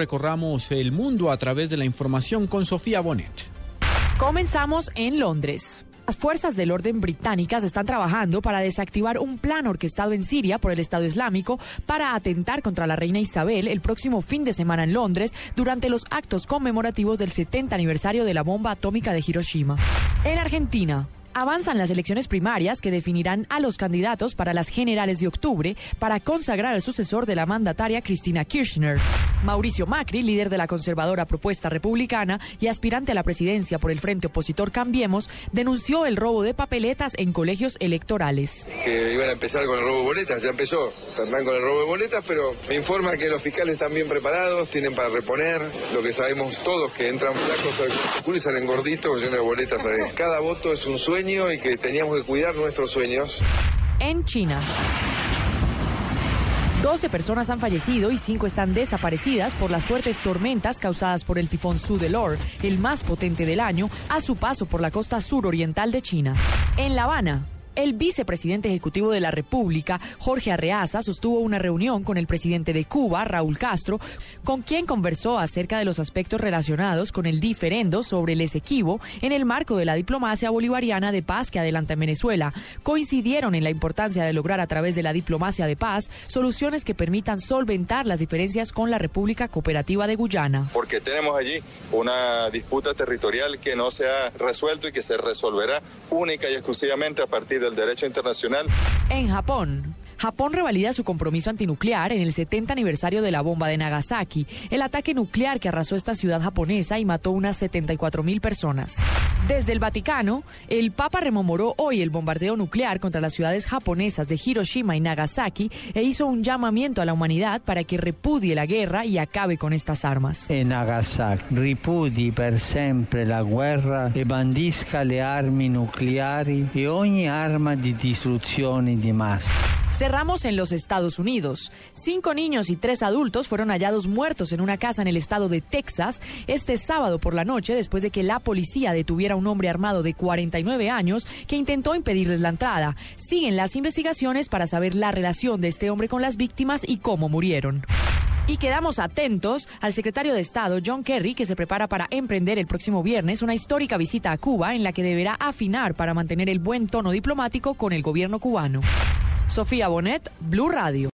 Recorramos el mundo a través de la información con Sofía Bonet. Comenzamos en Londres. Las fuerzas del orden británicas están trabajando para desactivar un plan orquestado en Siria por el Estado Islámico para atentar contra la reina Isabel el próximo fin de semana en Londres durante los actos conmemorativos del 70 aniversario de la bomba atómica de Hiroshima. En Argentina, Avanzan las elecciones primarias que definirán a los candidatos para las generales de octubre para consagrar al sucesor de la mandataria Cristina Kirchner. Mauricio Macri, líder de la conservadora propuesta republicana y aspirante a la presidencia por el frente opositor Cambiemos, denunció el robo de papeletas en colegios electorales. Que iban a empezar con el robo de boletas, ya empezó, están con el robo de boletas, pero me informa que los fiscales están bien preparados, tienen para reponer, lo que sabemos todos, que entran flacos y salen gorditos llenos de boletas. Cada voto es un y que teníamos que cuidar nuestros sueños. En China. 12 personas han fallecido y 5 están desaparecidas por las fuertes tormentas causadas por el tifón Sudelor, el más potente del año, a su paso por la costa suroriental de China. En La Habana, el vicepresidente ejecutivo de la República, Jorge Arreaza, sostuvo una reunión con el presidente de Cuba, Raúl Castro, con quien conversó acerca de los aspectos relacionados con el diferendo sobre el Esequibo en el marco de la diplomacia bolivariana de paz que adelanta en Venezuela. Coincidieron en la importancia de lograr a través de la diplomacia de paz soluciones que permitan solventar las diferencias con la República Cooperativa de Guyana. Porque tenemos allí una disputa territorial que no se ha resuelto y que se resolverá única y exclusivamente a partir de del derecho internacional. En Japón, Japón revalida su compromiso antinuclear en el 70 aniversario de la bomba de Nagasaki, el ataque nuclear que arrasó esta ciudad japonesa y mató unas 74 mil personas. Desde el Vaticano, el Papa rememoró hoy el bombardeo nuclear contra las ciudades japonesas de Hiroshima y Nagasaki e hizo un llamamiento a la humanidad para que repudie la guerra y acabe con estas armas. En Nagasaki, ripudi per sempre la guerra e bandisca le armi nucleari e ogni arma di distruzione di massa. Cerramos en los Estados Unidos. Cinco niños y tres adultos fueron hallados muertos en una casa en el estado de Texas este sábado por la noche después de que la policía detuviera a un hombre armado de 49 años que intentó impedirles la entrada. Siguen las investigaciones para saber la relación de este hombre con las víctimas y cómo murieron. Y quedamos atentos al secretario de Estado, John Kerry, que se prepara para emprender el próximo viernes una histórica visita a Cuba en la que deberá afinar para mantener el buen tono diplomático con el gobierno cubano. Sofía Bonet, Blue Radio.